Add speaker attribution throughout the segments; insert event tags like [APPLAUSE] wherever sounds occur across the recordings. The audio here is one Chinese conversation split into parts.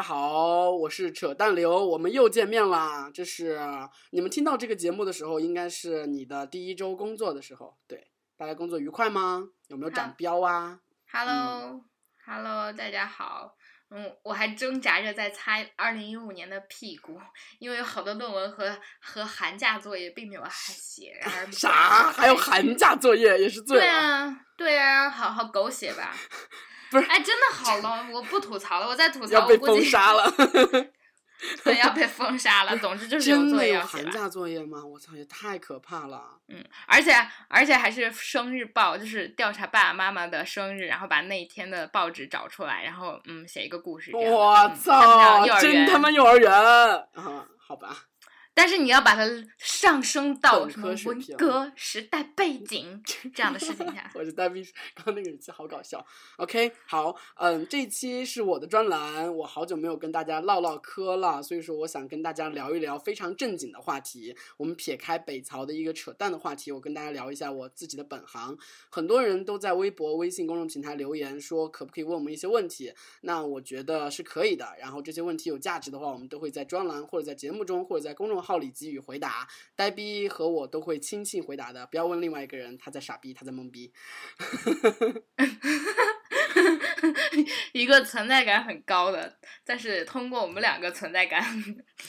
Speaker 1: 家好，我是扯淡流，我们又见面啦。这是你们听到这个节目的时候，应该是你的第一周工作的时候。对，大家工作愉快吗？有没有长
Speaker 2: 好
Speaker 1: 标啊
Speaker 2: ？Hello，Hello，、大家好。嗯，我还挣扎着在擦二零一五年的屁股，因为有好多论文和和寒假作业并没有写，然而
Speaker 1: 啥？还有寒假作业也是醉
Speaker 2: 对
Speaker 1: 了。
Speaker 2: 啊，对啊，好好狗血吧。
Speaker 1: 不是
Speaker 2: 哎，真的好了，我不吐槽了，我再吐槽，
Speaker 1: 要被
Speaker 2: 我估计
Speaker 1: 封杀了。[LAUGHS]
Speaker 2: 对，要被封杀了。总之就是有
Speaker 1: 真的有
Speaker 2: 作业要写。
Speaker 1: 寒假作业吗？我操，也太可怕了。
Speaker 2: 嗯，而且而且还是生日报，就是调查爸爸妈妈的生日，然后把那一天的报纸找出来，然后嗯写一个故事。
Speaker 1: 我操真他妈幼儿园啊！好吧，
Speaker 2: 但是你要把它上升到
Speaker 1: 本
Speaker 2: 什么文革时代背景这样的事情下。[LAUGHS]
Speaker 1: 我是呆逼，[LAUGHS] 刚刚那个语气好搞笑。OK，好，嗯，这一期是我的专栏，我好久没有跟大家唠唠嗑了，所以说我想跟大家聊一聊非常正经的话题。我们撇开北曹的一个扯淡的话题，我跟大家聊一下我自己的本行。很多人都在微博、微信公众平台留言说，可不可以问我们一些问题？那我觉得是可以的。然后这些问题有价值的话，我们都会在专栏或者在节目中或者在公众号里给予回答。呆逼和我都会亲信回答的，不要问另外一个人，他在傻逼，他在懵逼。[LAUGHS]
Speaker 2: 一个存在感很高的，但是通过我们两个存在感，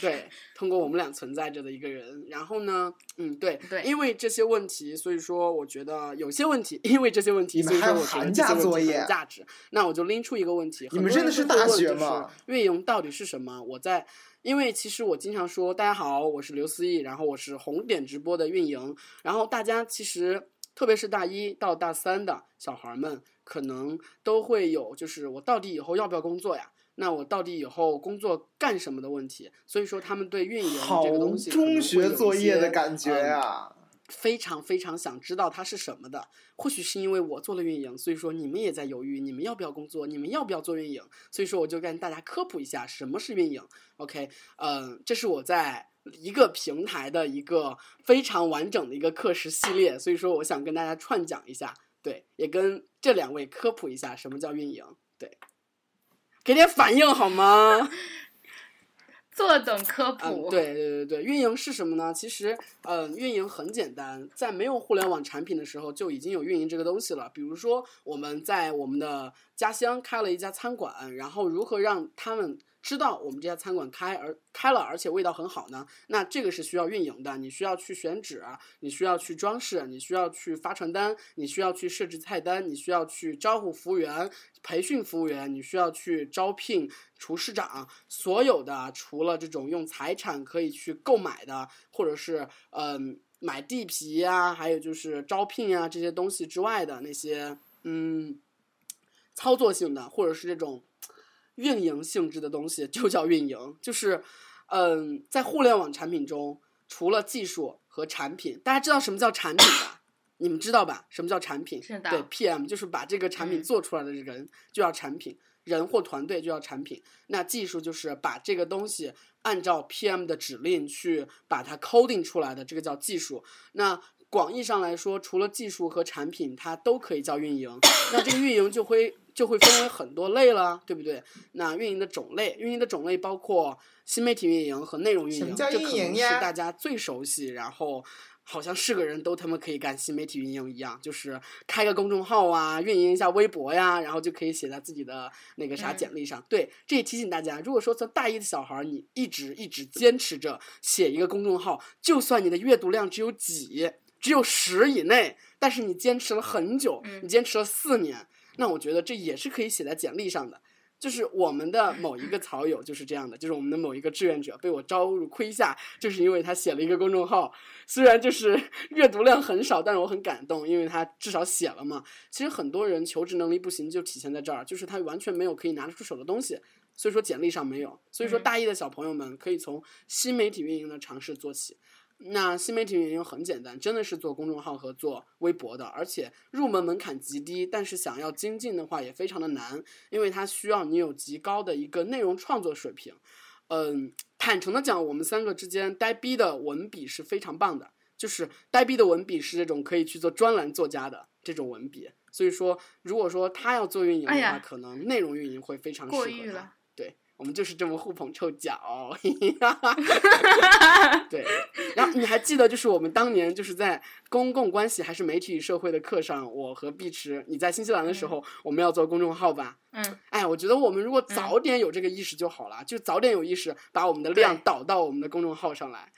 Speaker 1: 对，通过我们俩存在着的一个人。然后呢，嗯，对，
Speaker 2: 对
Speaker 1: 因为这些问题，所以说我觉得有些问题，因为这些问题，所以说我觉得
Speaker 3: 寒
Speaker 1: 这些问题很
Speaker 3: 假作业
Speaker 1: 有价值。那我就拎出一个问题，
Speaker 3: 你们
Speaker 1: 很多人
Speaker 3: 真的是大
Speaker 1: 都会问就是
Speaker 3: 学吗
Speaker 1: 运营到底是什么？我在。因为其实我经常说，大家好，我是刘思义，然后我是红点直播的运营，然后大家其实特别是大一到大三的小孩儿们，可能都会有就是我到底以后要不要工作呀？那我到底以后工作干什么的问题？所以说他们对运营这个东西
Speaker 3: 中学作业的感觉
Speaker 1: 嗯
Speaker 3: 呀、
Speaker 1: 非常非常想知道它是什么的。或许是因为我做了运营，所以说你们也在犹豫，你们要不要工作，你们要不要做运营？所以说我就跟大家科普一下什么是运营。OK，嗯、这是我在一个平台的一个非常完整的一个课时系列，所以说我想跟大家串讲一下，对，也跟这两位科普一下什么叫运营，对，给点反应好吗？
Speaker 2: 坐等科普。
Speaker 1: 嗯，对对对对，运营是什么呢？其实，嗯，运营很简单，在没有互联网产品的时候就已经有运营这个东西了。比如说，我们在我们的家乡开了一家餐馆，然后如何让他们知道我们这家餐馆开而开了，而且味道很好呢？那这个是需要运营的，你需要去选址，你需要去装饰，你需要去发传单，你需要去设置菜单，你需要去招呼服务员、培训服务员，你需要去招聘厨师长，所有的除了这种用财产可以去购买的，或者是嗯、买地皮呀、还有就是招聘啊这些东西之外的那些嗯操作性的，或者是这种运营性质的东西，就叫运营。就是嗯，在互联网产品中，除了技术和产品，大家知道什么叫产品吧？你们知道吧？什么叫产品？
Speaker 2: 是的
Speaker 1: 对，PM 就是把这个产品
Speaker 2: 嗯
Speaker 1: 做出来的人就叫产品，人或团队就叫产品。那技术就是把这个东西按照 PM 的指令去把它 coding 出来的，这个叫技术。那广义上来说，除了技术和产品，它都可以叫运营。那这个运营就会就会分为很多类了，对不对？那运营的种类，运营的种类包括新媒体运营和内容运营，这可能是大家最熟悉，然后。好像是个人都他妈可以干新媒体运营一样，就是开个公众号啊，运营一下微博呀，然后就可以写在自己的那个啥
Speaker 2: 嗯
Speaker 1: 简历上。对，这也提醒大家，如果说从大一的小孩儿，你一直一直坚持着写一个公众号，就算你的阅读量只有几，只有十以内，但是你坚持了很久，
Speaker 2: 嗯
Speaker 1: 你坚持了四年，那我觉得这也是可以写在简历上的。就是我们的某一个草友就是这样的，就是我们的某一个志愿者被我招入麾下，就是因为他写了一个公众号，虽然就是 [LAUGHS] 阅读量很少，但是我很感动，因为他至少写了嘛。其实很多人求职能力不行，就体现在这儿，就是他完全没有可以拿得出手的东西，所以说简历上没有。所以说
Speaker 2: 嗯
Speaker 1: 大一的小朋友们可以从新媒体运营的尝试做起。那新媒体运营很简单，真的是做公众号和做微博的，而且入门门槛极低，但是想要精进的话也非常的难，因为它需要你有极高的一个内容创作水平。嗯，坦诚的讲，我们三个之间呆逼的文笔是非常棒的，就是呆逼的文笔是这种可以去做专栏作家的这种文笔。所以说，如果说他要做运营的话，
Speaker 2: 哎
Speaker 1: 可能内容运营会非常适合他我们就是这么互捧臭脚。[LAUGHS] 对，然后你还记得，就是我们当年就是在公共关系还是媒体与社会的课上，我和碧池，你在新西兰的时候，我们要做公众号吧？
Speaker 2: 嗯，
Speaker 1: 哎，我觉得我们如果早点有这个意识就好了，就早点有意识，把我们的量导到我们的公众号上来。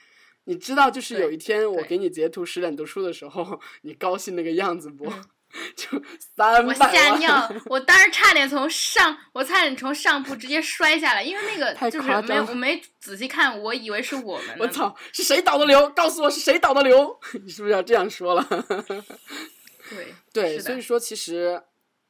Speaker 1: 你知道，就是有一天我给你截图十点读书的时候，你高兴那个样子不？
Speaker 2: 嗯 [LAUGHS]
Speaker 1: 就三
Speaker 2: 我吓尿，我当时差点从上，我差点从上铺直接摔下来，因为那个就是没有我没仔细看，我以为是我们。
Speaker 1: 我操，是谁导的流？告诉我是谁导的流？[LAUGHS] 你是不是要这样说了？
Speaker 2: 对 [LAUGHS]
Speaker 1: 对，所以说其实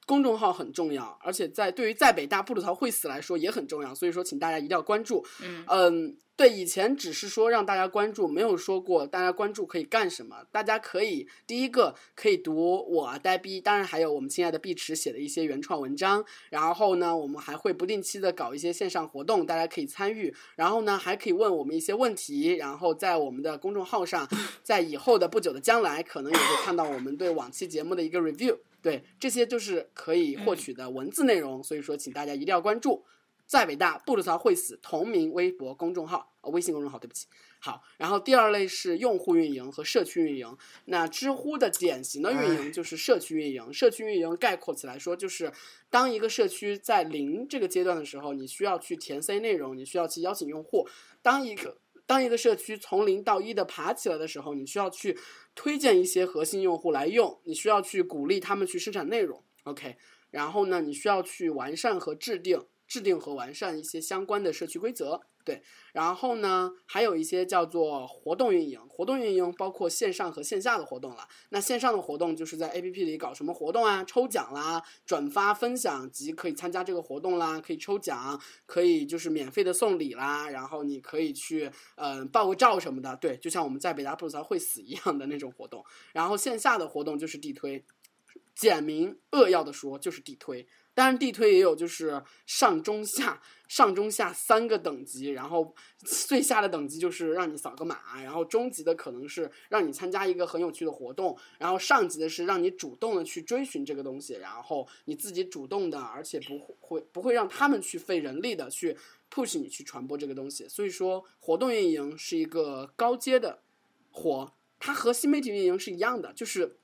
Speaker 1: 公众号很重要，而且在对于在北大布鲁槽会死来说也很重要，所以说请大家一定要关注。
Speaker 2: 嗯
Speaker 1: 嗯，对，以前只是说让大家关注，没有说过大家关注可以干什么。大家可以第一个可以读我呆逼，当然还有我们亲爱的碧池写的一些原创文章。然后呢，我们还会不定期的搞一些线上活动，大家可以参与。然后呢，还可以问我们一些问题。然后在我们的公众号上，在以后的不久的将来，可能也会看到我们对往期节目的一个 review。对，这些就是可以获取的文字内容。所以说，请大家一定要关注。在北大不吐槽会死同名微博公众号，呃，微信公众号，对不起。好，然后第二类是用户运营和社区运营。那知乎的典型的运营就是社区运营。社区运营概括起来说，就是当一个社区在零这个阶段的时候，你需要去填塞内容，你需要去邀请用户。当一个当一个社区从零到一的爬起来的时候，你需要去推荐一些核心用户来用，你需要去鼓励他们去生产内容。OK，然后呢，你需要去完善和制定。制定和完善一些相关的社区规则，对，然后呢，还有一些叫做活动运营，活动运营包括线上和线下的活动了。那线上的活动就是在 APP 里搞什么活动啊，抽奖啦、转发分享及可以参加这个活动啦，可以抽奖，可以就是免费的送礼啦，然后你可以去嗯、呃、报个照什么的，对，就像我们在北大布鲁槽会死一样的那种活动。然后线下的活动就是地推，简明扼要的说就是地推。当然，地推也有就是上中下上中下三个等级，然后最下的等级就是让你扫个码，然后中级的可能是让你参加一个很有趣的活动，然后上级的是让你主动的去追寻这个东西，然后你自己主动的，而且不会不会让他们去费人力的去 push 你去传播这个东西。所以说，活动运营是一个高阶的活，它和新媒体运营是一样的，就是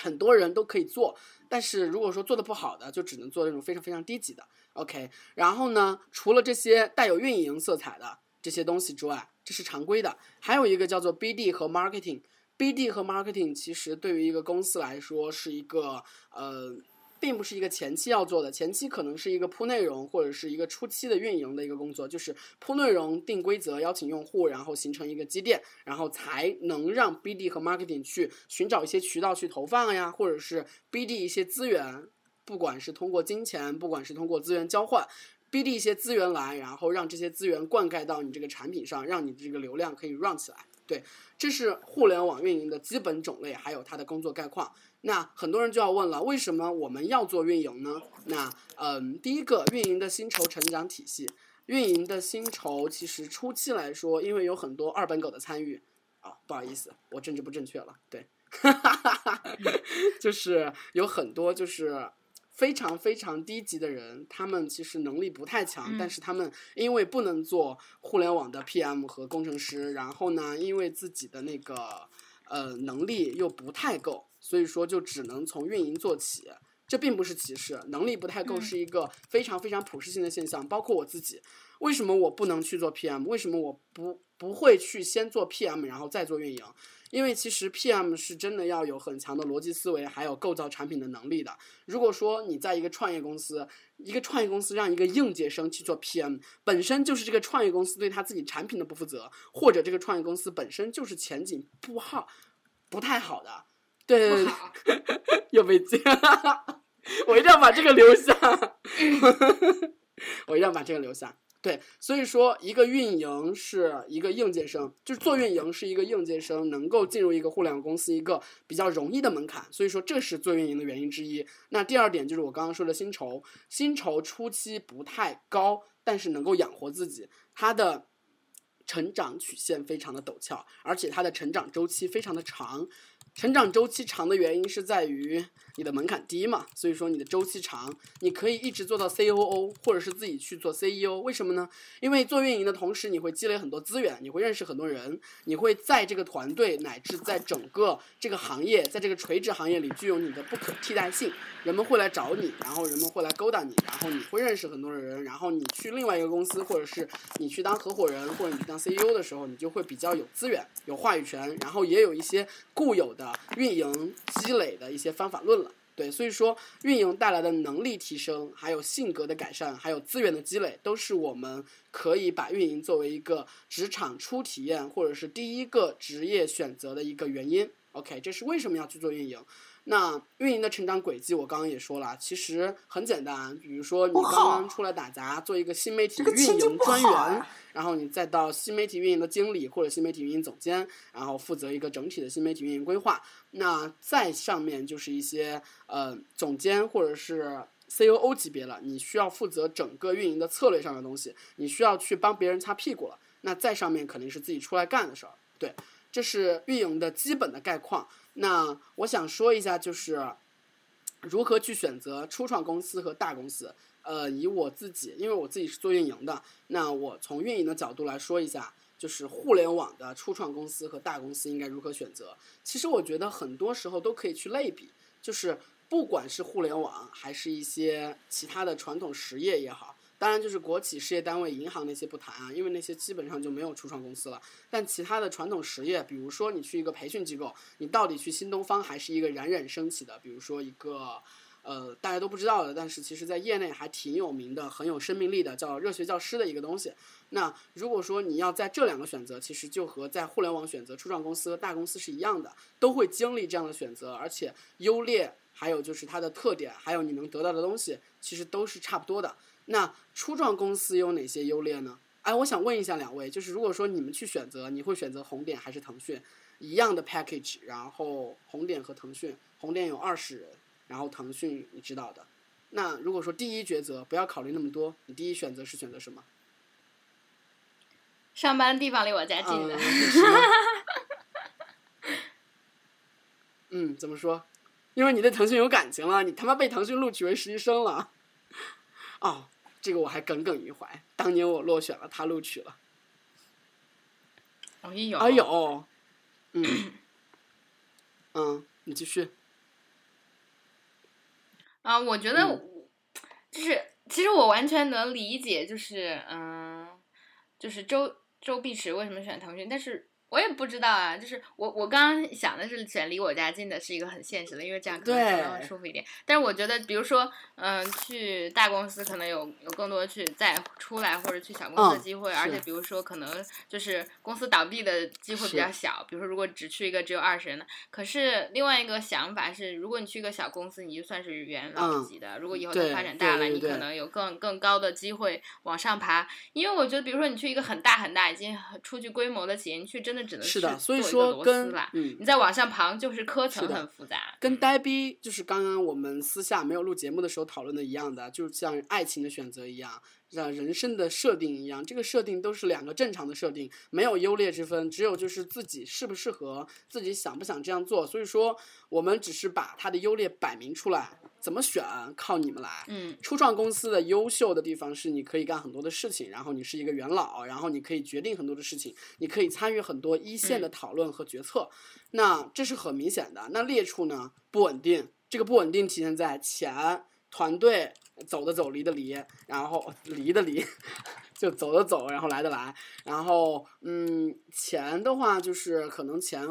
Speaker 1: 很多人都可以做。但是如果说做的不好的，就只能做那种非常非常低级的，OK。然后呢，除了这些带有运营色彩的这些东西之外，这是常规的，还有一个叫做 BD 和 Marketing。BD 和 Marketing 其实对于一个公司来说是一个呃，并不是一个前期要做的，前期可能是一个铺内容或者是一个初期的运营的一个工作，就是铺内容、定规则、邀请用户，然后形成一个积淀，然后才能让 BD 和 Marketing 去寻找一些渠道去投放呀，或者是 BD 一些资源，不管是通过金钱，不管是通过资源交换。BD 一些资源来，然后让这些资源灌溉到你这个产品上，让你这个流量可以 run 起来。对，这是互联网运营的基本种类，还有它的工作概况。那很多人就要问了，为什么我们要做运营呢？那嗯，第一个，运营的薪酬成长体系，运营的薪酬其实初期来说，因为有很多二本狗的参与啊，不好意思，我政治不正确了，对，[LAUGHS] 就是有很多就是。非常非常低级的人，他们其实能力不太强，
Speaker 2: 嗯
Speaker 1: 但是他们因为不能做互联网的 PM 和工程师，然后呢，因为自己的那个呃能力又不太够，所以说就只能从运营做起。这并不是歧视，能力不太够
Speaker 2: 嗯
Speaker 1: 是一个非常非常普适性的现象，包括我自己。为什么我不能去做 PM？为什么我不不会去先做 PM，然后再做运营？因为其实 PM 是真的要有很强的逻辑思维，还有构造产品的能力的。如果说你在一个创业公司，一个创业公司让一个应届生去做 PM，本身就是这个创业公司对他自己产品的不负责，或者这个创业公司本身就是前景不好、不太好的。对对对，[LAUGHS] 又被接了，[LAUGHS] 我一定要把这个留下，[LAUGHS] 我一定要把这个留下。对，所以说一个运营是一个应届生，就是做运营是一个应届生能够进入一个互联网公司一个比较容易的门槛，所以说这是做运营的原因之一。那第二点就是我刚刚说的薪酬，薪酬初期不太高，但是能够养活自己，它的成长曲线非常的陡峭，而且它的成长周期非常的长。成长周期长的原因是在于你的门槛低嘛，所以说你的周期长，你可以一直做到 COO，或者是自己去做 CEO。为什么呢？因为做运营的同时，你会积累很多资源，你会认识很多人，你会在这个团队乃至在整个这个行业，在这个垂直行业里具有你的不可替代性。人们会来找你，然后人们会来勾搭你，然后你会认识很多的人，然后你去另外一个公司，或者是你去当合伙人，或者你当 CEO 的时候，你就会比较有资源、有话语权，然后也有一些固有的运营积累的一些方法论了。对，所以说运营带来的能力提升，还有性格的改善，还有资源的积累，都是我们可以把运营作为一个职场初体验或者是第一个职业选择的一个原因。OK，这是为什么要去做运营。那运营的成长轨迹，我刚刚也说了，其实很简单。比如说，你刚刚出来打杂，做一个新媒体运营专员，然后你再到新媒体运营的经理或者新媒体运营总监，然后负责一个整体的新媒体运营规划。那再上面就是一些呃总监或者是 COO 级别了，你需要负责整个运营的策略上的东西，你需要去帮别人擦屁股了。那再上面肯定是自己出来干的事儿。对，这是运营的基本的概况。那我想说一下，就是如何去选择初创公司和大公司。呃，以我自己，因为我自己是做运营的，那我从运营的角度来说一下，就是互联网的初创公司和大公司应该如何选择。其实我觉得很多时候都可以去类比，就是不管是互联网，还是一些其他的传统实业也好。当然，就是国企事业单位、银行那些不谈啊，因为那些基本上就没有初创公司了。但其他的传统实业，比如说你去一个培训机构，你到底去新东方还是一个冉冉升起的，比如说一个呃大家都不知道的，但是其实在业内还挺有名的、很有生命力的，叫热血教师的一个东西。那如果说你要在这两个选择，其实就和在互联网选择初创公司和大公司是一样的，都会经历这样的选择，而且优劣，还有就是它的特点，还有你能得到的东西，其实都是差不多的。那初创公司有哪些优劣呢？哎，我想问一下两位，就是如果说你们去选择，你会选择红点还是腾讯？一样的 package，然后红点和腾讯，红点有二十人，然后腾讯你知道的。那如果说第一抉择，不要考虑那么多，你第一选择是选择什么？
Speaker 2: 上班地方离我家近的。[LAUGHS]
Speaker 1: 嗯，怎么说？因为你对腾讯有感情了，你他妈被腾讯录取为实习生了。哦，这个我还耿耿于怀。当年我落选了，他录取了。
Speaker 2: 哎呦！
Speaker 1: 哎呦！嗯，嗯，你继续。
Speaker 2: 啊，我觉得，就是其实我完全能理解，就是嗯，就是周周碧池为什么选腾讯，但是。我也不知道啊，就是我我刚刚想的是选离我家近的，是一个很现实的，因为这样可能更舒服一点。但是我觉得，比如说，嗯，去大公司可能有有更多去再出来或者去小公司的机会，而且比如说可能就是公司倒闭的机会比较小。比如说，如果只去一个只有二十人的，可是另外一个想法是，如果你去一个小公司，你就算是元老级的。如果以后它发展大了，你可能有更更高的机会往上爬。因为我觉得，比如说你去一个很大很大已经出具规模的企业，你去真的。
Speaker 1: 是的，所以说跟
Speaker 2: 嗯，你在往上旁就是科层很复杂，
Speaker 1: 跟呆逼就是刚刚我们私下没有录节目的时候讨论的一样的，就像爱情的选择一样。像人生的设定一样，这个设定都是两个正常的设定，没有优劣之分，只有就是自己适不适合，自己想不想这样做。所以说，我们只是把它的优劣摆明出来，怎么选靠你们来。
Speaker 2: 嗯，
Speaker 1: 初创公司的优秀的地方是你可以干很多的事情，然后你是一个元老，然后你可以决定很多的事情，你可以参与很多一线的讨论和决策。那这是很明显的。那劣处呢？不稳定，这个不稳定体现在钱。团队走的走，离的离，然后离的离，[LAUGHS] 就走的走，然后来的来，然后嗯，钱的话就是可能钱，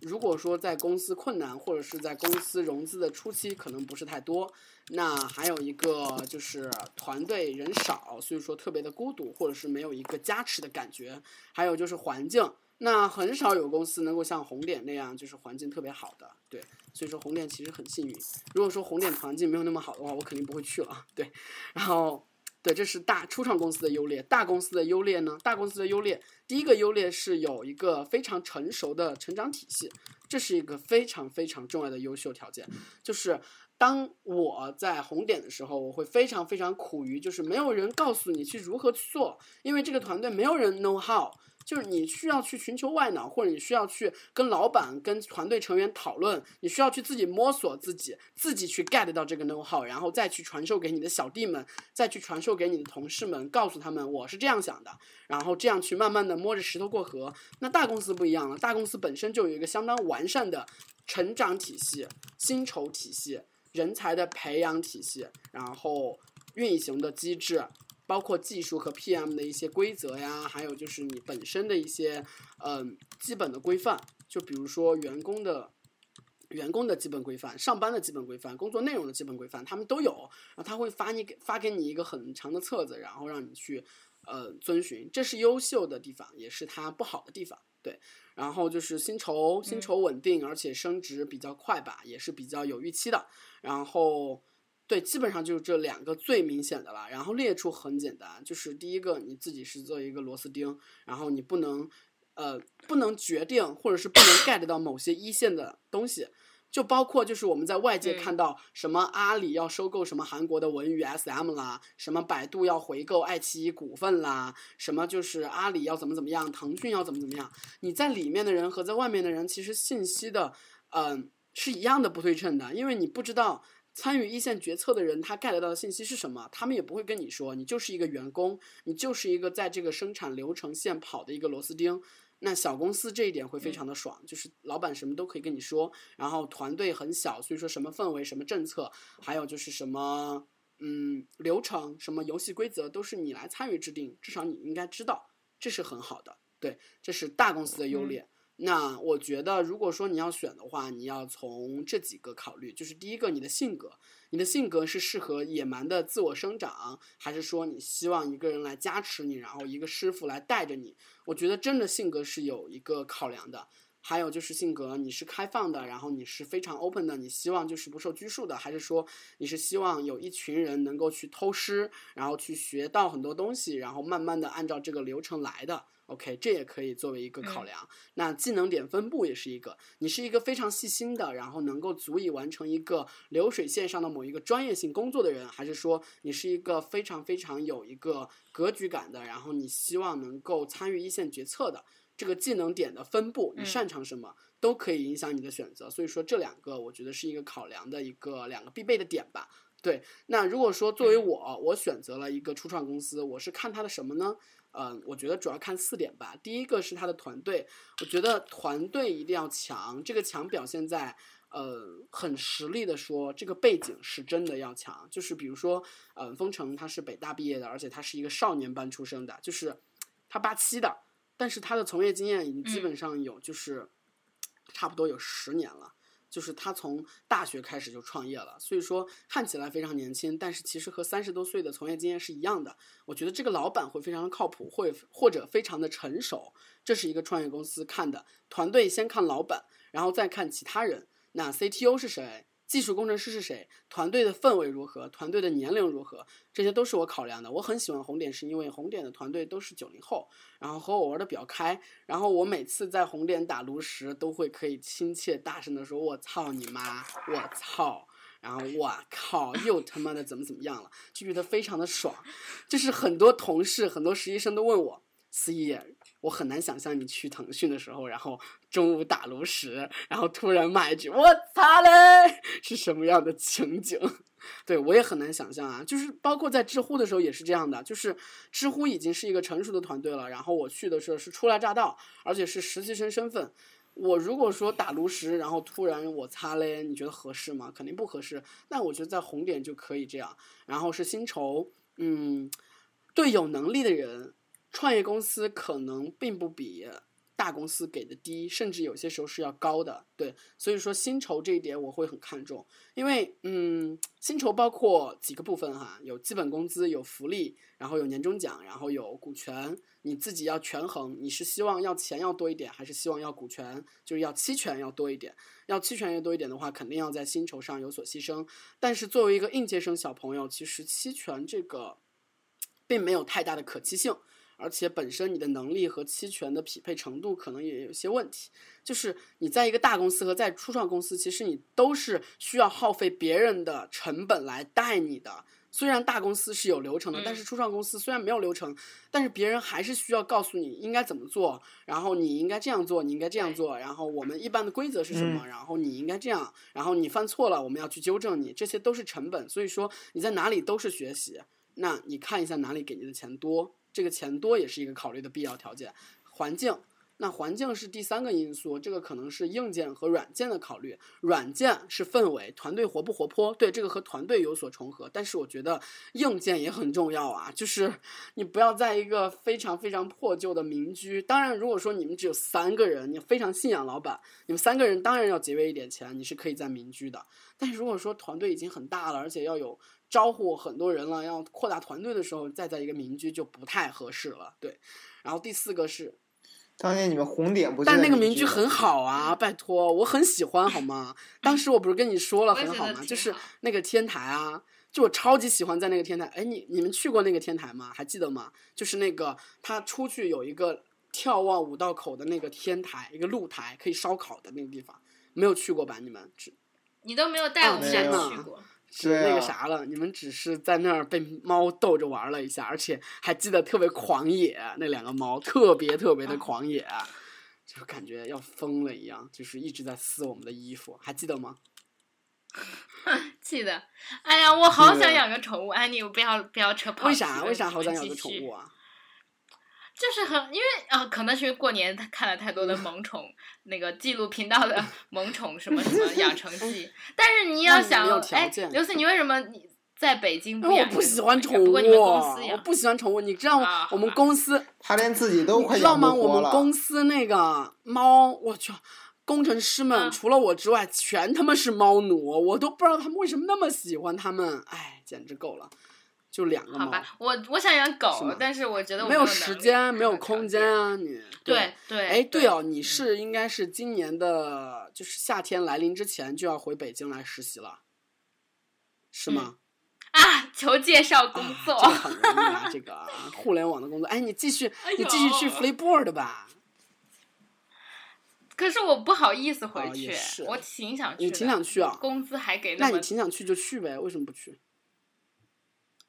Speaker 1: 如果说在公司困难或者是在公司融资的初期可能不是太多，那还有一个就是团队人少，所以说特别的孤独，或者是没有一个加持的感觉，还有就是环境。那很少有公司能够像红点那样，就是环境特别好的，对，所以说红点其实很幸运。如果说红点环境没有那么好的话，我肯定不会去了，对。然后对，这是大初创公司的优劣。大公司的优劣呢？大公司的优劣，第一个优劣是有一个非常成熟的成长体系，这是一个非常非常重要的优秀条件。就是当我在红点的时候，我会非常非常苦于，就是没有人告诉你去如何去做，因为这个团队没有人 know how。就是你需要去寻求外脑，或者你需要去跟老板、跟团队成员讨论，你需要去自己摸索自己，自己去 get 到这个 know how，然后再去传授给你的小弟们，再去传授给你的同事们，告诉他们我是这样想的，然后这样去慢慢的摸着石头过河。那大公司不一样了，大公司本身就有一个相当完善的成长体系、薪酬体系、人才的培养体系，然后运行的机制。包括技术和 PM 的一些规则呀，还有就是你本身的一些嗯基本的规范，就比如说员工的员工的基本规范、上班的基本规范、工作内容的基本规范，他们都有。然后他会发你给发给你一个很长的册子，然后让你去呃遵循。这是优秀的地方，也是它不好的地方。对，然后就是薪酬薪酬稳定，而且升职比较快吧，也是比较有预期的。然后。对，基本上就是这两个最明显的了。然后列出很简单，就是第一个，你自己是做一个螺丝钉，然后你不能，呃，不能决定或者是不能 get 到某些一线的东西，就包括就是我们在外界看到什么阿里要收购什么韩国的文娱 SM 啦，什么百度要回购爱奇艺股份啦，什么就是阿里要怎么怎么样，腾讯要怎么怎么样，你在里面的人和在外面的人其实信息的，嗯，是一样的不对称的，因为你不知道。参与一线决策的人，他 get 到的信息是什么？他们也不会跟你说，你就是一个员工，你就是一个在这个生产流程线跑的一个螺丝钉。那小公司这一点会非常的爽，就是老板什么都可以跟你说，然后团队很小，所以说什么氛围、什么政策，还有就是什么嗯流程、什么游戏规则都是你来参与制定，至少你应该知道，这是很好的。对，这是大公司的优劣。那我觉得，如果说你要选的话，你要从这几个考虑，就是第一个，你的性格，你的性格是适合野蛮的自我生长，还是说你希望一个人来加持你，然后一个师傅来带着你？我觉得真的性格是有一个考量的。还有就是性格，你是开放的，然后你是非常 open 的，你希望就是不受拘束的，还是说你是希望有一群人能够去偷师，然后去学到很多东西，然后慢慢的按照这个流程来的？OK，这也可以作为一个考量。那技能点分布也是一个，你是一个非常细心的，然后能够足以完成一个流水线上的某一个专业性工作的人，还是说你是一个非常非常有一个格局感的，然后你希望能够参与一线决策的这个技能点的分布，你擅长什么都可以影响你的选择。所以说这两个我觉得是一个考量的一个两个必备的点吧。对，那如果说作为我，我选择了一个初创公司，我是看它的什么呢？嗯，我觉得主要看四点吧。第一个是他的团队，我觉得团队一定要强。这个强表现在，呃，很实力的说，这个背景是真的要强。就是比如说，嗯，封城他是北大毕业的，而且他是一个少年班出生的，就是他八七的，但是他的从业经验已经基本上有，就是差不多有十年了。就是他从大学开始就创业了，所以说看起来非常年轻，但是其实和三十多岁的从业经验是一样的。我觉得这个老板会非常的靠谱，会或者非常的成熟，这是一个创业公司看的团队，先看老板，然后再看其他人。那 CTO 是谁？技术工程师是谁？团队的氛围如何？团队的年龄如何？这些都是我考量的。我很喜欢红点，是因为红点的团队都是九零后，然后和我玩的比较开。然后我每次在红点打炉石，都会可以亲切大声的说：“我操你妈！我操！”然后我靠，又他妈的怎么怎么样了？就觉得非常的爽。就是很多同事、很多实习生都问我：“司仪。”我很难想象你去腾讯的时候，然后中午打炉石，然后突然骂一句“我擦嘞”，是什么样的情景？[LAUGHS] 对我也很难想象啊。就是包括在知乎的时候也是这样的，就是知乎已经是一个成熟的团队了，然后我去的时候是初来乍到，而且是实习生身份。我如果说打炉石，然后突然我擦嘞，你觉得合适吗？肯定不合适。那我觉得在红点就可以这样。然后是薪酬，嗯，对有能力的人。创业公司可能并不比大公司给的低，甚至有些时候是要高的。对，所以说薪酬这一点我会很看重，因为嗯，薪酬包括几个部分哈，有基本工资，有福利，然后有年终奖，然后有股权，你自己要权衡，你是希望要钱要多一点，还是希望要股权，就是要期权要多一点？要期权要多一点的话，肯定要在薪酬上有所牺牲。但是作为一个应届生小朋友，其实期权这个。并没有太大的可期性。而且本身你的能力和期权的匹配程度可能也有些问题。就是你在一个大公司和在初创公司，其实你都是需要耗费别人的成本来带你的。虽然大公司是有流程的，但是初创公司虽然没有流程，但是别人还是需要告诉你应该怎么做，然后你应该这样做，你应该这样做，然后我们一般的规则是什么，然后你应该这样，然后你犯错了，我们要去纠正你，这些都是成本。所以说你在哪里都是学习。那你看一下哪里给你的钱多。这个钱多也是一个考虑的必要条件，环境，那环境是第三个因素，这个可能是硬件和软件的考虑。软件是氛围，团队活不活泼，对这个和团队有所重合。但是我觉得硬件也很重要啊，就是 [LAUGHS] 你不要在一个非常非常破旧的民居。当然，如果说你们只有三个人，你非常信仰老板，你们三个人当然要节约一点钱，你是可以在民居的。但是如果说团队已经很大了，而且要有。招呼很多人了，要扩大团队的时候，再在一个民居就不太合适了。对，然后第四个是，
Speaker 3: 当年你们红点不？
Speaker 1: 但那个民
Speaker 3: 居
Speaker 1: 很好啊，拜托，我很喜欢，好吗？当时我不是跟你说了很好吗？就是那个天台啊，就我超级喜欢在那个天台。哎，你你们去过那个天台吗？还记得吗？就是那个他出去有一个眺望五道口的那个天台，一个露台可以烧烤的那个地方，没有去过吧？你们只
Speaker 2: 你都没有带我们去过。
Speaker 1: 是那个啥了，你们只是在那儿被猫逗着玩了一下，而且还记得特别狂野，那两个猫特别特别的狂野，就感觉要疯了一样，就是一直在撕我们的衣服，还记得吗？[LAUGHS]
Speaker 2: 记得。哎呀，我好想养个宠物，安妮，不要不要扯跑
Speaker 1: 为啥？为啥好想养个宠物啊？
Speaker 2: 就是很，因为啊，可能是因为过年他看了太多的萌宠那个纪录频道的萌宠什么什么养成 [LAUGHS] 记，但是你要想，哎，刘思，你为什么你在北京不
Speaker 1: 养？我不喜欢宠物，我不喜欢宠物。你知道我们公司，
Speaker 3: 他连自己都快
Speaker 1: 知道吗？我们公司那个猫，我去，工程师们除了我之外，全他妈是猫奴，我都不知道他们为什么那么喜欢他们，哎，简直够了。就两个
Speaker 2: 猫。好吧，我我想养狗，但是我觉得我没
Speaker 1: 有时间，没有空间啊！你
Speaker 2: 对对，
Speaker 1: 哎，对哦，你是应该是今年的，就是夏天来临之前就要回北京来实习了，是吗？
Speaker 2: 啊，求介绍工作，
Speaker 1: 这个很容易啊，[LAUGHS] 这个互联网的工作。哎，你继续，你继续去 Flipboard 吧。
Speaker 2: 可是我不好意思回去，我
Speaker 1: 挺
Speaker 2: 想去，
Speaker 1: 你挺想去啊？
Speaker 2: 工资还给
Speaker 1: 那你挺想去就去呗，为什么不去？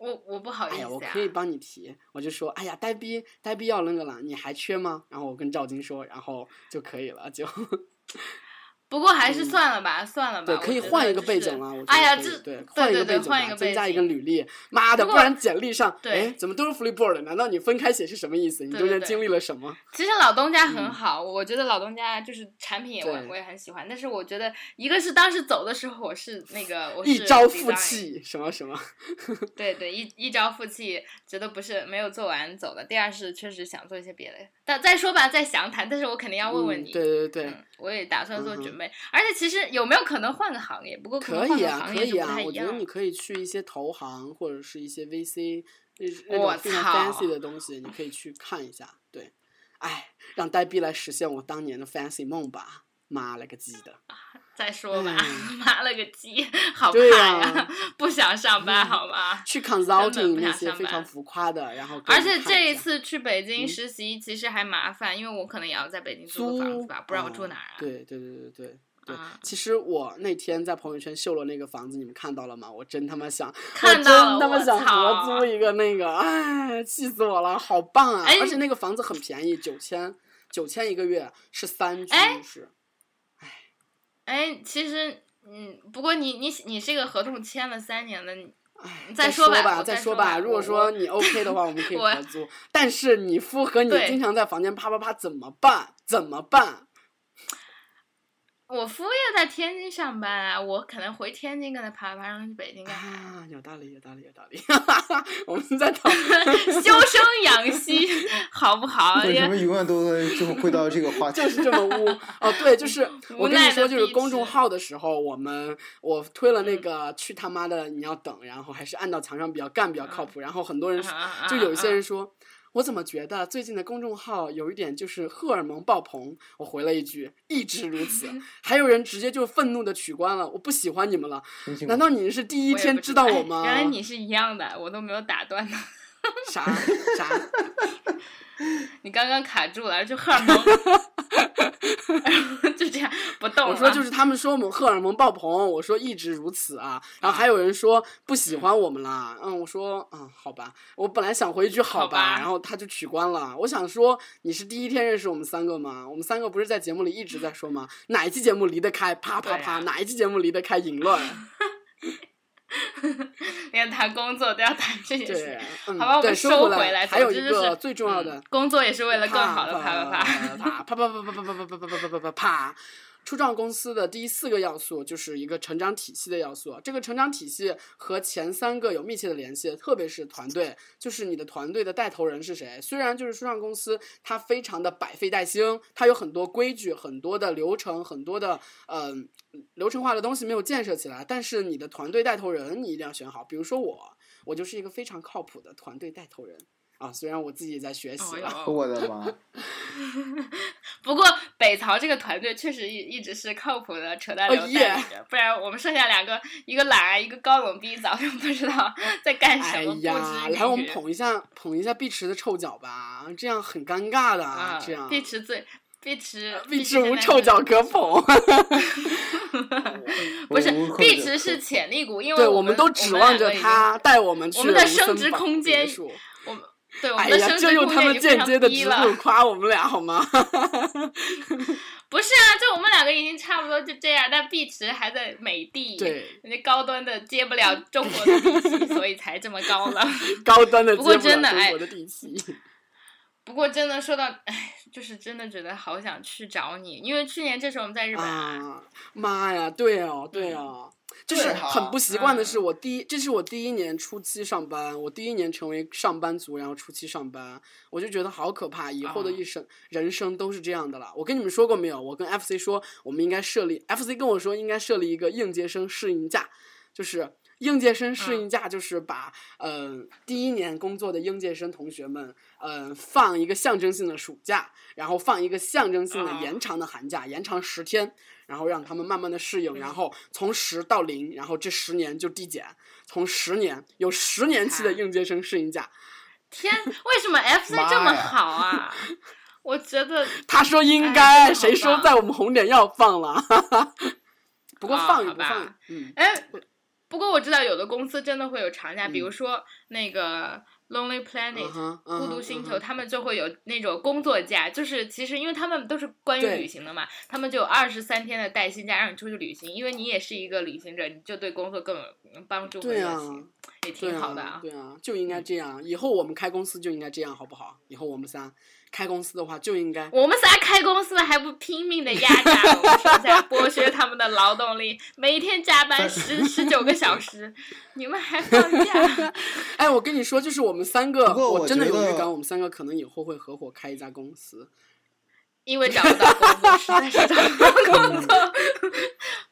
Speaker 2: 我我不好意思
Speaker 1: 呀，我可以帮你提，我就说，哎呀，呆逼呆逼要那个了，你还缺吗？然后我跟赵晶说，然后就可以了，就。
Speaker 2: 不过还是算了吧，算了吧。
Speaker 1: 对，可以换一个背景了。
Speaker 2: 哎呀，
Speaker 1: 这
Speaker 2: 对
Speaker 1: 换一个
Speaker 2: 背景
Speaker 1: 吧，增加一个履历。妈的，不然简历上，哎，怎么都是 Flipboard？难道你分开写是什么意思？你中间经历了什么？
Speaker 2: 其实老东家很好，我觉得老东家就是产品，我我也很喜欢。但是我觉得，一个是当时走的时候，我是那个，我
Speaker 1: 一朝负气，什么什么。[LAUGHS]
Speaker 2: 对对，一一朝负气，觉得不是没有做完走的。第二是确实想做一些别的，但再说吧，再详谈。但是我肯定要问问你。
Speaker 1: 对对对。
Speaker 2: 我也打算做准备，而且其实有没有可能换个行业？不过
Speaker 1: 可
Speaker 2: 以啊，
Speaker 1: 可以啊，我觉得你可以去一些投行或者是一些 VC 那种非常 fancy 的东西，你可以去看一下。对，哎，让呆逼来实现我当年的 fancy 梦吧！妈了个鸡的！
Speaker 2: 再说吧，[LAUGHS] 妈了个鸡，好怕呀！不想上班好吗？
Speaker 1: 去 consulting 那些非常浮夸的，然后
Speaker 2: 而且这一次去北京实习其实还麻烦，因为我可能也要在北京租个房子吧，不然我住哪儿啊？
Speaker 1: 对对对对对对。其实我那天在朋友圈秀了那个房子，你们看到了吗？我真他妈想，我真他妈想合租一个那个，哎，气死我了，好棒啊！而且那个房子很便宜，九千九千一个月，是三居室。
Speaker 2: 哎，其实，嗯，不过你你你这个合同签了三年了，你
Speaker 1: 再
Speaker 2: 说
Speaker 1: 吧，再
Speaker 2: 说
Speaker 1: 吧。如果说你 OK 的话，我们可以 [LAUGHS] 合租。但是你夫和你经常在房间啪啪啪，怎么办？怎么办？
Speaker 2: 我夫也在天津上班啊，我可能回天津跟他爬爬，让他去北京干
Speaker 1: 啊，有道理，有道理，有道理。[LAUGHS] 我们在讨论 [LAUGHS]
Speaker 2: 修身养息，[LAUGHS] 好不好？
Speaker 3: 为什么永远都就会到这个话
Speaker 1: 题？就是这么污哦，对，就是我跟你说，就是公众号的时候，我们我推了那个去他妈的，你要等，然后还是按到墙上比较干比较靠谱。然后很多人就有一些人说。我怎么觉得最近的公众号有一点就是荷尔蒙爆棚？我回了一句，一直如此。[LAUGHS] 还有人直接就愤怒的取关了，我不喜欢你们了。难道你是第一天知道
Speaker 2: 我
Speaker 1: 吗？
Speaker 2: 原来你是一样的，我都没有打断呢。
Speaker 1: 啥啥？[LAUGHS]
Speaker 2: 你刚刚卡住了，就荷尔蒙，就这样不动了。
Speaker 1: 我说就是他们说我们荷尔蒙爆棚，我说一直如此啊。然后还有人说不喜欢我们啦，嗯，我说嗯好吧，我本来想回一句好
Speaker 2: 好吧
Speaker 1: 然后他就取关了。我想说你是第一天认识我们三个吗？我们三个不是在节目里一直在说吗？哪一期节目离得开啪啪啪，
Speaker 2: 啊
Speaker 1: 哪一期节目离得开淫乱？[LAUGHS] [LAUGHS]
Speaker 2: 连谈工作都要谈这件
Speaker 1: 对
Speaker 2: 事。，
Speaker 1: 嗯，
Speaker 2: 好吧我，们收
Speaker 1: 说回
Speaker 2: 回来
Speaker 1: 还有一个最重要的
Speaker 2: 嗯，工作也是为了更好的啪啪啪。
Speaker 1: 啪啪啪啪啪啪啪啪啪啪啪啪啪啪啪。初创公司的第四个要素就是一个成长体系的要素。这个成长体系和前三个有密切的联系，特别是团队，就是你的团队的带头人是谁。虽然就是初创公司，它非常的百废待兴，它有很多规矩、很多的流程、很多的嗯、流程化的东西没有建设起来，但是你的团队带头人你一定要选好。比如说我，我就是一个非常靠谱的团队带头人啊。虽然我自己也在学习了，
Speaker 2: 哦
Speaker 3: 我的妈！[LAUGHS]
Speaker 2: 不过北曹这个团队确实一一直是靠谱的扯淡流不然我们剩下两个，一个懒，一个高冷逼，早就不知道 [LAUGHS] 在干什
Speaker 1: 哎
Speaker 2: 么，不
Speaker 1: 呀，来我们捧一下捧一下碧池的臭脚吧，这样很尴尬的，
Speaker 2: 啊，
Speaker 1: 这样。
Speaker 2: 碧池最碧池
Speaker 1: 碧池无臭脚可捧，[LAUGHS]
Speaker 2: 不是碧池是潜力股，因为
Speaker 1: 对，
Speaker 2: 我
Speaker 1: 们都指望着他带我们去
Speaker 2: 我们的升值空间我们对我们的升值
Speaker 1: 就用他们
Speaker 2: 空间已经非常
Speaker 1: 间接的。夸我们俩好吗？[LAUGHS]
Speaker 2: 不是啊，就我们两个已经差不多就这样，但碧池还在美的，
Speaker 1: 对，
Speaker 2: 人家高端的接不了中国的地气，所以才这么高了。[LAUGHS]
Speaker 1: 高端的
Speaker 2: 不过
Speaker 1: 接不了
Speaker 2: 真的哎
Speaker 1: 中国的地气。
Speaker 2: 不过真的说到，哎，就是真的觉得好想去找你，因为去年这时候我们在日本啊，
Speaker 1: 啊，妈呀，对哦，对哦，就是很不习惯的是，
Speaker 2: 嗯
Speaker 1: 我第一，这是我第一年初期上班，我第一年成为上班族，然后初期上班，我就觉得好可怕，以后的
Speaker 2: 啊
Speaker 1: 一生、人生都是这样的了。我跟你们说过没有？我跟 FC 说，我们应该设立，FC 跟我说应该设立一个应届生适应假，就是。应届生适应假就是把嗯、呃第一年工作的应届生同学们，嗯、放一个象征性的暑假，然后放一个象征性的
Speaker 2: 啊
Speaker 1: 延长的寒假，延长十天，然后让他们慢慢的适应，然后从十到零，然后这十年就递减，从十年有十年期的应届生适应假。
Speaker 2: 天，为什么 [LAUGHS] FC 这么好啊？[LAUGHS] 我觉得 [LAUGHS]
Speaker 1: 他说应
Speaker 2: 哎
Speaker 1: 该，谁说在我们红点要放了？不过
Speaker 2: 啊
Speaker 1: 放与不放，嗯，
Speaker 2: 哎，不过我知道有的公司真的会有长假，比如
Speaker 1: 嗯
Speaker 2: 说那个 Lonely Planet、孤独星球，他们就会有那种工作假，就是其实因为他们都是关于旅行的嘛，他们就有二十三天的带薪假让你出去旅行，因为你也是一个旅行者，你就对工作更有帮助和热情，也挺好的
Speaker 1: 啊，对啊，就应该这样。以后我们开公司就应该这样，好不好？以后我们仨开公司的话就应该。
Speaker 2: 我们仨开公司还不拼命的压榨我们手下，剥削他们的劳动力，[LAUGHS] 每天加班十十九个小时，[LAUGHS] 你们还放假？[LAUGHS]
Speaker 1: 哎，我跟你说，就是我们三个，
Speaker 3: 我
Speaker 1: 真的有预感，我们三个可能以后会合伙开一家公司。
Speaker 2: 因为找不到工作，实在是找不到工作，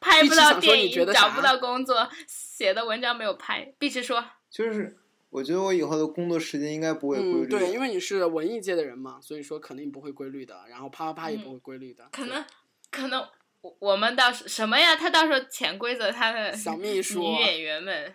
Speaker 2: 拍不到电影，找不到工作，写的文章没有拍。碧池说
Speaker 3: 就是我觉得我以后的工作时间应该不会规
Speaker 1: 嗯，
Speaker 3: 律。
Speaker 1: 对，因为你是文艺界的人嘛，所以说肯定不会规律的。然后啪啪啪也不会规律的。
Speaker 2: 嗯可能可能我我们到时什么呀？他到时候潜规则他的
Speaker 1: 小秘书
Speaker 2: 女演员们。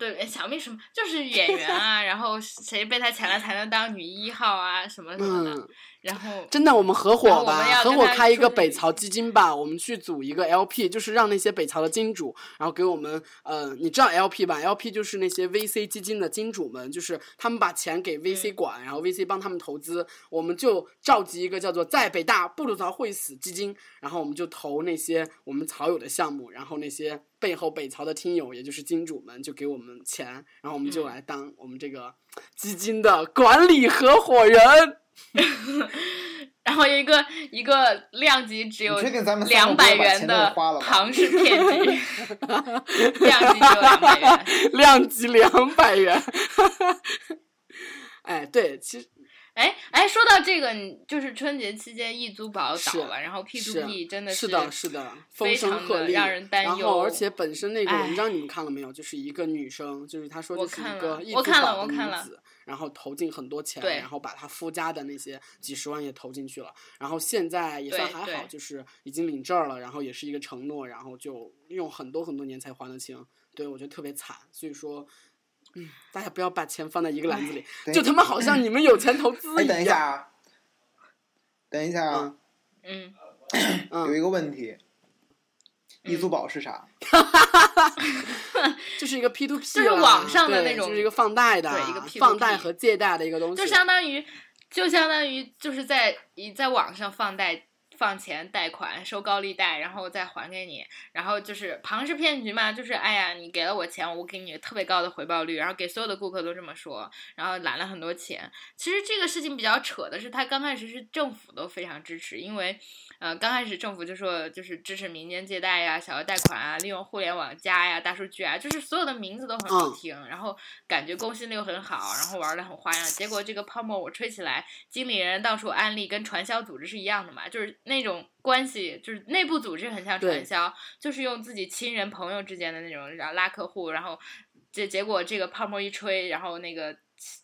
Speaker 2: 对，小秘书就是演员啊，[LAUGHS] 然后谁被他抢了才能当女一号啊，什么什么的。
Speaker 1: 嗯，
Speaker 2: 然后 [LAUGHS]
Speaker 1: 真的，我们合伙吧合伙开一个北曹基金吧，我们去组一个 LP，就是让那些北曹的金主，然后给我们，呃，你知道 LP 吧？LP 就是那些 VC 基金的金主们，就是他们把钱给 VC
Speaker 2: 嗯
Speaker 1: 管，然后 VC 帮他们投资，我们就召集一个叫做“在北大不吐槽会死”基金，然后我们就投那些我们曹友的项目，然后那些背后北曹的听友，也就是金主们，就给我们钱，然后我们就
Speaker 2: 嗯
Speaker 1: 来当我们这个基金的管理合伙人。[LAUGHS]
Speaker 2: 然后有一个一个量级只有两百元的庞氏骗局，[LAUGHS] 量级只有两百元。[LAUGHS]
Speaker 1: 量级两百元。哎，对，其实
Speaker 2: 哎哎，说到这个，你就是春节期间易租宝倒了，然后 P
Speaker 1: 是
Speaker 2: to P 真的
Speaker 1: 是的，是的，风
Speaker 2: 非常
Speaker 1: 声鹤唳，
Speaker 2: 的让人担
Speaker 1: 然
Speaker 2: 忧
Speaker 1: 后，而且本身那个文
Speaker 2: 哎
Speaker 1: 章你们看了没有？就是一个女生，就是她说就是一个易租
Speaker 2: 我看了
Speaker 1: 宝的女
Speaker 2: 我看了
Speaker 1: 子，然后投进很多钱，然后把她夫家的那些几十万也投进去了，然后现在也算还好，就是已经领证了，然后也是一个承诺，然后就用很多很多年才还得清。对我觉得特别惨，所以说。大家不要把钱放在一个篮子里，[LAUGHS] 就他妈好像你们有钱投资
Speaker 3: 哎，
Speaker 1: 一
Speaker 3: 等一下
Speaker 1: 样。
Speaker 3: 啊，等一下啊，
Speaker 2: 嗯，
Speaker 1: 嗯
Speaker 3: 有一个问题，易租宝是啥？[LAUGHS]
Speaker 1: 就是一个 P to P，
Speaker 2: 就是网上的那种
Speaker 1: 就是一个放贷的，
Speaker 2: 对一个
Speaker 1: 放贷和借贷的一个东西，
Speaker 2: 就相当于就相当于就是在你在网上放贷。放钱贷款收高利贷，然后再还给你，然后就是庞氏骗局嘛，就是哎呀，你给了我钱，我给你特别高的回报率，然后给所有的顾客都这么说，然后揽了很多钱。其实这个事情比较扯的是，他刚开始是政府都非常支持，因为呃刚开始政府就说就是支持民间借贷呀、小额贷款啊，利用互联网加呀、大数据啊，就是所有的名字都很好
Speaker 1: 嗯
Speaker 2: 听，然后感觉公信力很好，然后玩的很花样。结果这个泡沫我吹起来，经理人到处安利，跟传销组织是一样的嘛，就是那种关系，就是内部组织很像传销，就是用自己亲人朋友之间的那种，然后拉客户，然后结结果这个泡沫一吹，然后那个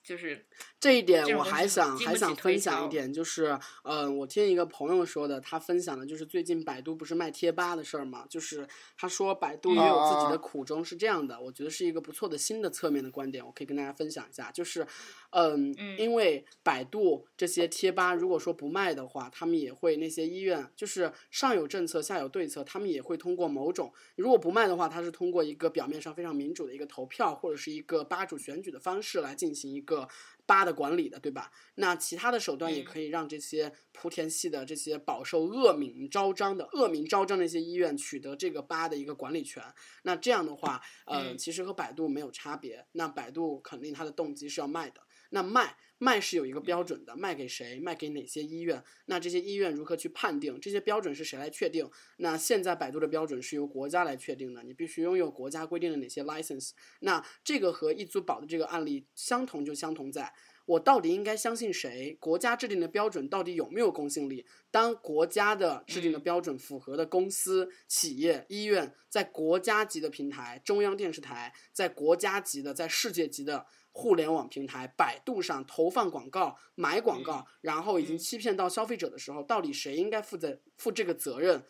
Speaker 2: 就是
Speaker 1: 这一点我还想还想分享一点，就是，呃，我听一个朋友说的，他分享的就是最近百度不是卖贴吧的事儿嘛，就是他说百度也有自己的
Speaker 3: 啊
Speaker 1: 苦衷，是这样的，我觉得是一个不错的新的侧面的观点，我可以跟大家分享一下，就是，嗯，
Speaker 2: 嗯。
Speaker 1: 因为百度这些贴吧如果说不卖的话，他们也会那些医院就是上有政策下有对策，他们也会通过某种如果不卖的话，它是通过一个表面上非常民主的一个投票或者是一个吧主选举的方式来进行一个吧的管理的，对吧？那其他的手段也
Speaker 2: 嗯
Speaker 1: 可以让这些莆田系的这些饱受恶名昭彰的恶名昭彰的一些医院取得这个八的一个管理权。那这样的话，呃，
Speaker 2: 嗯
Speaker 1: 其实和百度没有差别。那百度肯定它的动机是要卖的。那卖卖是有一个标准的，卖给谁，卖给哪些医院？那这些医院如何去判定？这些标准是谁来确定？那现在百度的标准是由国家来确定的，你必须拥有国家规定的哪些 license。那这个和易租宝的这个案例相同，就相同在。我到底应该相信谁？国家制定的标准到底有没有公信力？当国家的制定的标准符合的公司、企业、医院，在国家级的平台、中央电视台，在国家级的、在世界级的互联网平台、百度上投放广告、买广告，然后已经
Speaker 2: 嗯
Speaker 1: 欺骗到消费者的时候，到底谁应该负责负这个责任？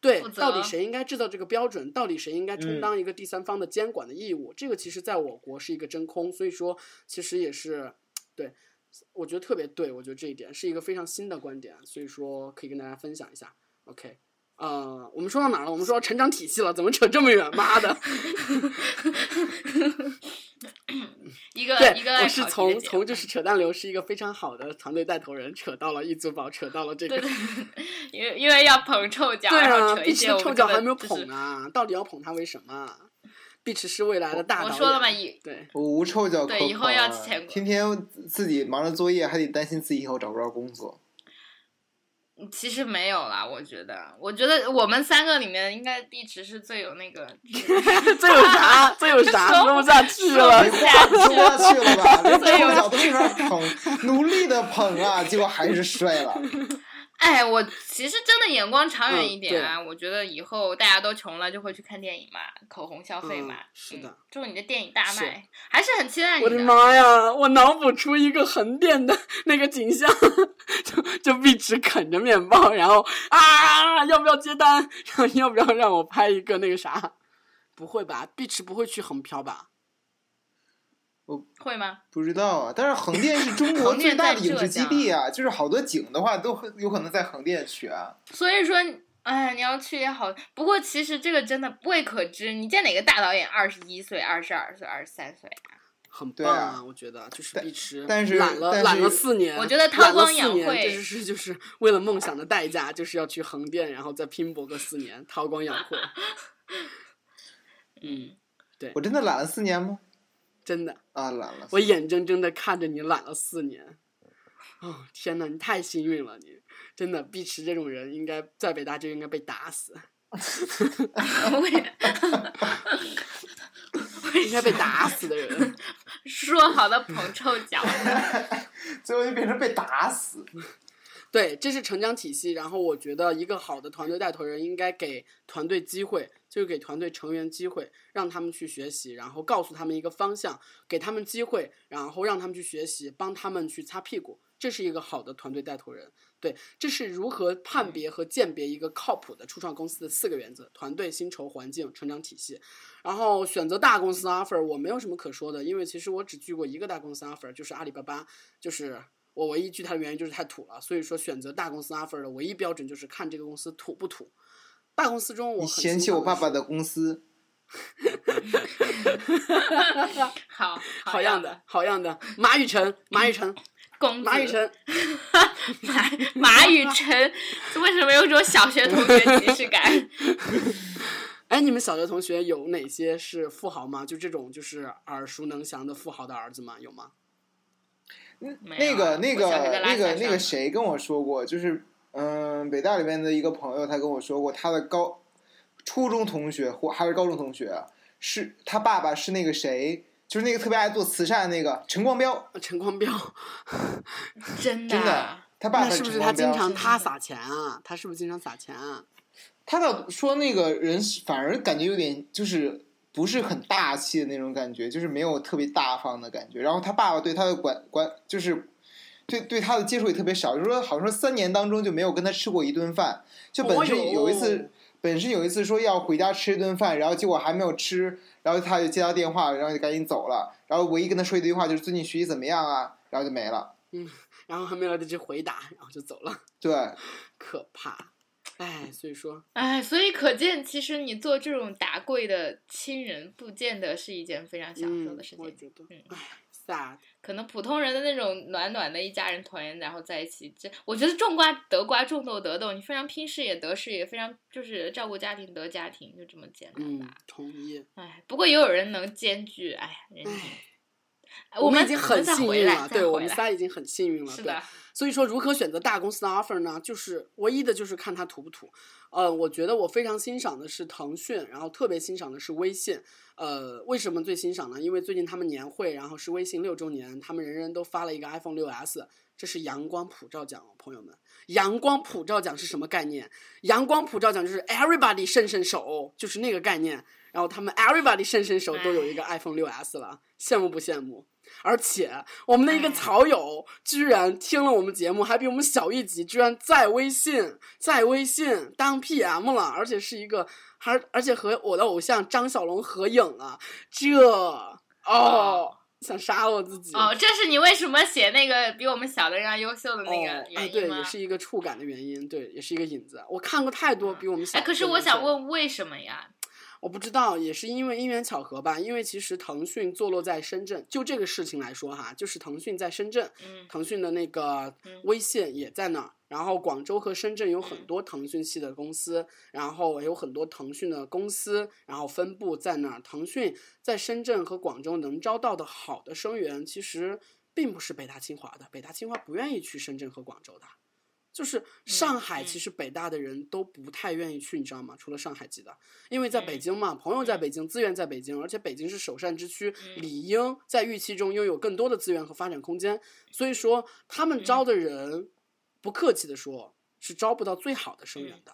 Speaker 1: 对，到底谁应该制造这个标准？到底谁应该充
Speaker 3: 嗯
Speaker 1: 当一个第三方的监管的义务？这个其实在我国是一个真空，所以说其实也是对，我觉得特别对，我觉得这一点是一个非常新的观点，所以说可以跟大家分享一下。OK，呃，我们说到哪儿了？我们说到成长体系了，怎么扯这么远？妈的！
Speaker 2: 一个
Speaker 1: 对
Speaker 2: 一个，
Speaker 1: 我是从从就是扯淡流是一个非常好的团队带头人，扯到了易租宝，扯到了这个
Speaker 2: 对。对，因为因为要捧臭脚，
Speaker 1: 对啊，碧池臭脚还没有捧啊，到底要捧他为什么？碧池是未来的大导演。
Speaker 2: 我说了嘛，以
Speaker 1: 对，
Speaker 3: 我无臭脚可
Speaker 2: 对以后要
Speaker 3: 捧啊
Speaker 2: 钱
Speaker 3: 天天自己忙着作业，还得担心自己以后找不着工作。
Speaker 2: 其实没有啦，我觉得，我觉得我们三个里面应该碧池是最有那个，[LAUGHS]
Speaker 1: 最有啥？最有啥？说不下去了
Speaker 3: 没。话说不下去了吧？[LAUGHS] 连
Speaker 2: 所以我
Speaker 3: 臭脚都没法捧，努力的捧啊，结果还是摔了。
Speaker 2: 哎，我其实真的眼光长远
Speaker 1: 嗯
Speaker 2: 一点啊，我觉得以后大家都穷了就会去看电影嘛，口红消费嘛，
Speaker 1: 嗯是的
Speaker 2: 嗯祝你的电影大
Speaker 1: 是
Speaker 2: 卖，还是很期待你的
Speaker 1: 我的妈呀！我脑补出一个横店的那个景象，就就碧池啃着面包，然后啊，要不要接单？[LAUGHS] 然后要不要让我拍一个那个啥？不会吧？碧池不会去横漂吧？
Speaker 2: 会吗？
Speaker 3: 不知道啊，但是横店是中国 [LAUGHS] 最大的影视基地啊，就是好多景的话都会有可能在横店取啊。
Speaker 2: 所以说，哎，你要去也好，不过其实这个真的未可知。你见哪个大导演二十一岁、二十二岁、二十三岁啊？
Speaker 1: 很
Speaker 3: 对
Speaker 1: 棒
Speaker 3: 啊
Speaker 1: 我觉得就是
Speaker 3: 但
Speaker 1: 碧池，
Speaker 3: 但是
Speaker 1: 懒了
Speaker 3: 但
Speaker 1: 懒了
Speaker 3: 是
Speaker 1: 四年，
Speaker 2: 我觉得韬光养晦
Speaker 1: 这就是就是为了梦想的代价，就是要去横店，然后再拼搏个四年，韬光养晦。[LAUGHS] 嗯，对
Speaker 3: 我真的懒了四年吗？
Speaker 1: 真的，
Speaker 3: 啊，懒了。
Speaker 1: 我眼睁睁的看着你懒了四年。哦，天呐，你太幸运了，你真的，碧池这种人应该在北大就应该被打死，[LAUGHS] 应该被打死的人。[LAUGHS]
Speaker 2: 说好的捧臭脚，[LAUGHS]
Speaker 3: 最后就变成被打死。
Speaker 1: 对，这是成长体系。然后我觉得一个好的团队带头人应该给团队机会，就是给团队成员机会，让他们去学习，然后告诉他们一个方向，给他们机会，然后让他们去学习，帮他们去擦屁股。这是一个好的团队带头人。对，这是如何判别和鉴别一个靠谱的初创公司的四个原则：团队、薪酬、环境、成长体系。然后选择大公司 offer，我没有什么可说的，因为其实我只拒过一个大公司 offer，就是阿里巴巴，就是我唯一拒他的原因就是太土了。所以说选择大公司 offer 的唯一标准就是看这个公司土不土。大公司中我
Speaker 3: 嫌弃我爸爸的公司，[LAUGHS] [LAUGHS]
Speaker 2: 好
Speaker 1: 好样的，好样的，马宇辰，马雨辰，[LAUGHS]
Speaker 2: 公子
Speaker 1: 马雨辰，
Speaker 2: 马马雨辰，为什么有种小学同学即视感？
Speaker 1: 哎，你们小学同学有哪些是富豪吗？就这种就是耳熟能详的富豪的儿子吗？有吗？
Speaker 2: 没
Speaker 3: 那个那个那个那个谁跟我说过，就是嗯，北大里面的一个朋友，他跟我说过，他的高初中同学或还是高中同学，是他爸爸是那个谁，就是那个特别爱做慈善的那个陈光标，
Speaker 1: 呃陈光标，[LAUGHS]
Speaker 2: 真
Speaker 3: 真的
Speaker 2: 啊，
Speaker 3: 他爸
Speaker 1: 是不是他经常他撒钱啊？他是不是经常撒钱啊？
Speaker 3: 他倒说那个人反而感觉有点就是不是很大气的那种感觉，就是没有特别大方的感觉。然后他爸爸对他的管管就是对对他的接触也特别少，就是说好像说三年当中就没有跟他吃过一顿饭。就本身有一次，本身有一次说要回家吃一顿饭，然后结果还没有吃，然后他就接到电话，然后就赶紧走了。然后唯一跟他说一句话就是最近学习怎么样啊，然后就没了。
Speaker 1: 嗯然后还没来得及回答，然后就走了，
Speaker 3: 对，[LAUGHS]
Speaker 1: 可怕。哎，所以说，
Speaker 2: 哎，所以可见，其实你做这种达贵的亲人，不见得是一件非常享受
Speaker 1: 嗯
Speaker 2: 的事，情。
Speaker 1: 我觉得
Speaker 2: 嗯，
Speaker 1: 哎，sad，
Speaker 2: 可能普通人的那种暖暖的一家人团圆，然后在一起，这我觉得种瓜得瓜，种豆得豆，你非常拼事业得事业，非常就是照顾家庭得家庭，就这么简单
Speaker 1: 嗯
Speaker 2: 吧。，
Speaker 1: 同意。
Speaker 2: 哎，不过也有人能兼具，哎，人性。
Speaker 1: 哎
Speaker 2: 哎们
Speaker 1: 们已经很幸运了，对我们仨已经很幸运了。
Speaker 2: 是的，
Speaker 1: 所以说，如何选择大公司的 offer 呢？就是唯一的就是看它土不土。呃，我觉得我非常欣赏的是腾讯，然后特别欣赏的是微信。呃，为什么最欣赏呢？因为最近他们年会，然后是微信六周年，他们人人都发了一个 iPhone 六 S，这是阳光普照奖哦，朋友们。阳光普照奖是什么概念？阳光普照奖就是 everybody 伸伸手，就是那个概念。然后他们 everybody 伸伸手都有一个 iPhone 六 S 了，羡慕不羡慕？而且我们的一个
Speaker 2: 哎
Speaker 1: 草友居然听了我们节目，还比我们小一级，居然在微信在微信当 PM 了，而且是一个还而且和我的偶像张小龙合影了，这哦想杀了我自己
Speaker 2: 哦，这是你为什么写那个比我们小的人要优秀的那个
Speaker 1: 哦，哎，
Speaker 2: 原因
Speaker 1: 对，也是一个触感的原因，对，也是一个引子。我看过太多比我们小
Speaker 2: 哎，可是我想问，为什么呀？
Speaker 1: 我不知道，也是因为因缘巧合吧。因为其实腾讯坐落在深圳，就这个事情来说哈，就是腾讯在深圳，
Speaker 2: 嗯
Speaker 1: 腾讯的那个
Speaker 2: 嗯
Speaker 1: 微信也在那儿。然后广州和深圳有很
Speaker 2: 嗯
Speaker 1: 多腾讯系的公司，然后有很多腾讯的公司，然后分布在那儿。腾讯在深圳和广州能招到的好的生源，其实并不是北大清华的，北大清华不愿意去深圳和广州的。就是上海，
Speaker 2: 嗯
Speaker 1: 其实北大的人都不太愿意去，你知道吗？除了上海籍的，因为在北
Speaker 2: 嗯
Speaker 1: 京嘛，朋友在
Speaker 2: 嗯
Speaker 1: 北京，资源在北京，而且北京是首善之区，
Speaker 2: 嗯
Speaker 1: 理应在预期中拥有更多的资源和发展空间。所以说，他们
Speaker 2: 嗯
Speaker 1: 招的人，不客气的说，是招不到最好的生源
Speaker 2: 嗯
Speaker 1: 的。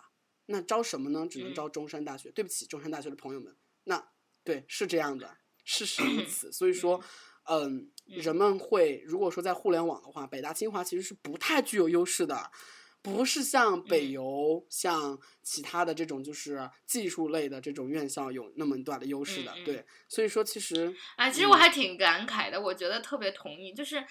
Speaker 1: 那招什么呢？只能
Speaker 2: 嗯
Speaker 1: 招中山大学。对不起，中山大学的朋友们，那对是这样的，事实如此。所以说，嗯，人们会如果说在互联网的话，北大清华其实是不太具有优势的。不是像北
Speaker 2: 嗯
Speaker 1: 邮、像其他的这种就是技术类的这种院校有那么大的优势的，对，所以说其实
Speaker 2: 啊，其实我还挺感慨的，我觉得特别同意，就是。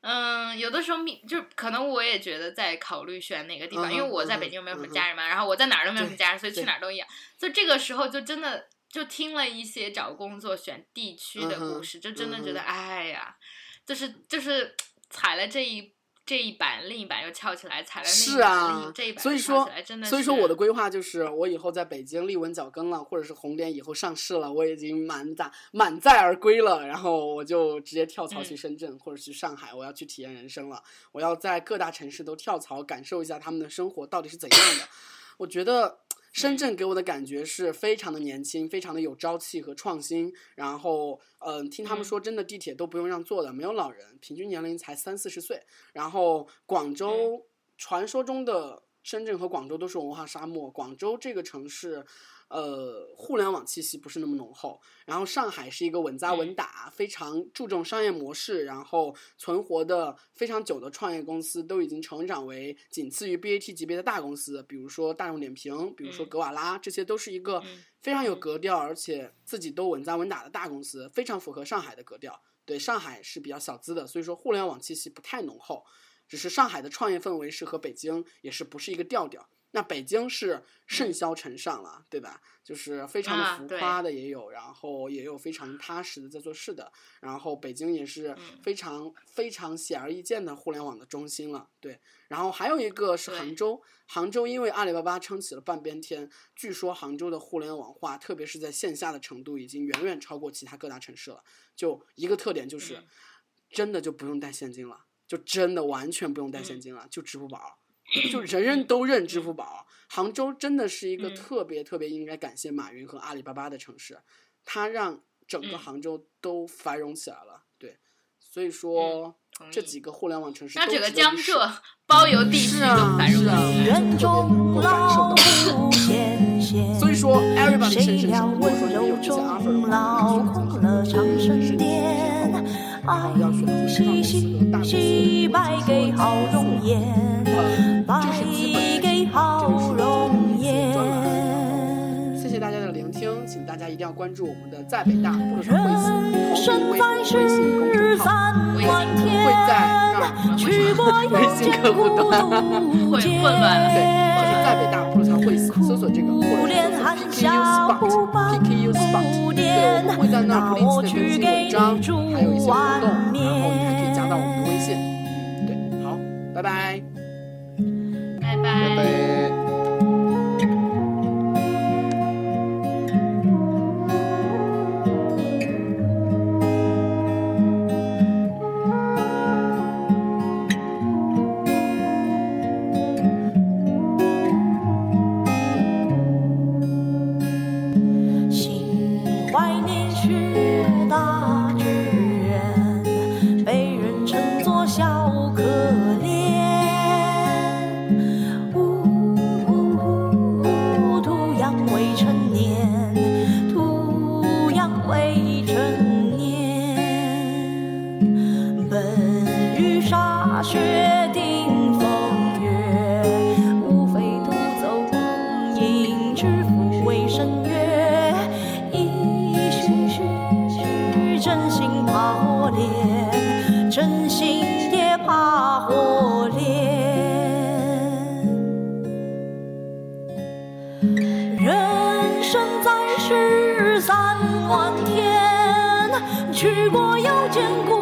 Speaker 2: 嗯，有的时候命就可能我也觉得在考虑选哪个地方，
Speaker 1: 嗯
Speaker 2: 因为我在北京没有什么家人嘛，然后我在哪儿都没有什么家人，所以去哪儿都一样。就这个时候就真的就听了一些找工作选地区的故事，就真的觉得
Speaker 1: 嗯
Speaker 2: 哎呀，就是就是踩了这一这一板，另一板又翘起来，踩了另一
Speaker 1: 是啊
Speaker 2: 一这一，板
Speaker 1: 所以说
Speaker 2: 真的。
Speaker 1: 所以说我的规划就是，我以后在北京立稳脚跟了，或者是红点以后上市了，我已经满载满载而归了，然后我就直接跳槽去
Speaker 2: 嗯
Speaker 1: 深圳、或者去上海，我要去体验人生了，我要在各大城市都跳槽，感受一下他们的生活到底是怎样的。我觉得深圳给我的感觉是非常的年轻，非常的有朝气和创新。然后，嗯、听他们
Speaker 2: 嗯
Speaker 1: 说，真的地铁都不用让座的，没有老人，平均年龄才三四十岁。然后广
Speaker 2: 嗯
Speaker 1: 州传说中的深圳和广州都是文化沙漠，广州这个城市。呃，互联网气息不是那么浓厚。然后上海是一个稳扎稳打、非常注重商业模式，然后存活的非常久的创业公司，都已经成长为仅次于 BAT 级别的大公司。比如说大众点评，比如说格瓦拉，这些都是一个非常有格调，而且自己都稳扎稳打的大公司，非常符合上海的格调。对，上海是比较小资的，所以说互联网气息不太浓厚。只是上海的创业氛围是和北京也是不是一个调调。那北京是甚嚣尘上了，对吧？就是非常的浮夸的也有，然后也有非常踏实的在做事的。然后北京也是非常非常显而易见的互联网的中心了，对。然后还有一个是杭州，杭州因为阿里巴巴撑起了半边天，据说杭州的互联网化，特别是在线下的程度，已经远远超过其他各大城市了。就一个特点就是，真的就不用带现金了，就真的完全不用带现金了，就支付宝。就人人都认支付宝，杭州真的是一个特别特别应该感谢马云和阿里巴巴的城市，它让整个杭州都繁荣起来了。对，所以说这几个互联网城市，
Speaker 2: 那整个江浙包邮地区都繁荣起来了。
Speaker 1: 所以说，everybody 深深深，如果说你有这些 offer [LAUGHS] 的话，选择深圳，然后要选择上市和大公司，呃。这是基本的，这是专栏。谢谢大家的聆听，请大家一定要关注我们的在北大不能会死同名微微信公众号，我也会在那儿，微信客户端 [LAUGHS]
Speaker 2: 会混乱了。
Speaker 1: 对，就是在北大不能会死，搜索这个或者搜索 PKU Spot，PKU Spot，对，我们会在那儿不定期的更新文章，还有一些活动，然后你还可以加到我们的微信。对，好，拜拜。
Speaker 4: 拜炼真心也怕火炼，人生在世三万天，去过又见过。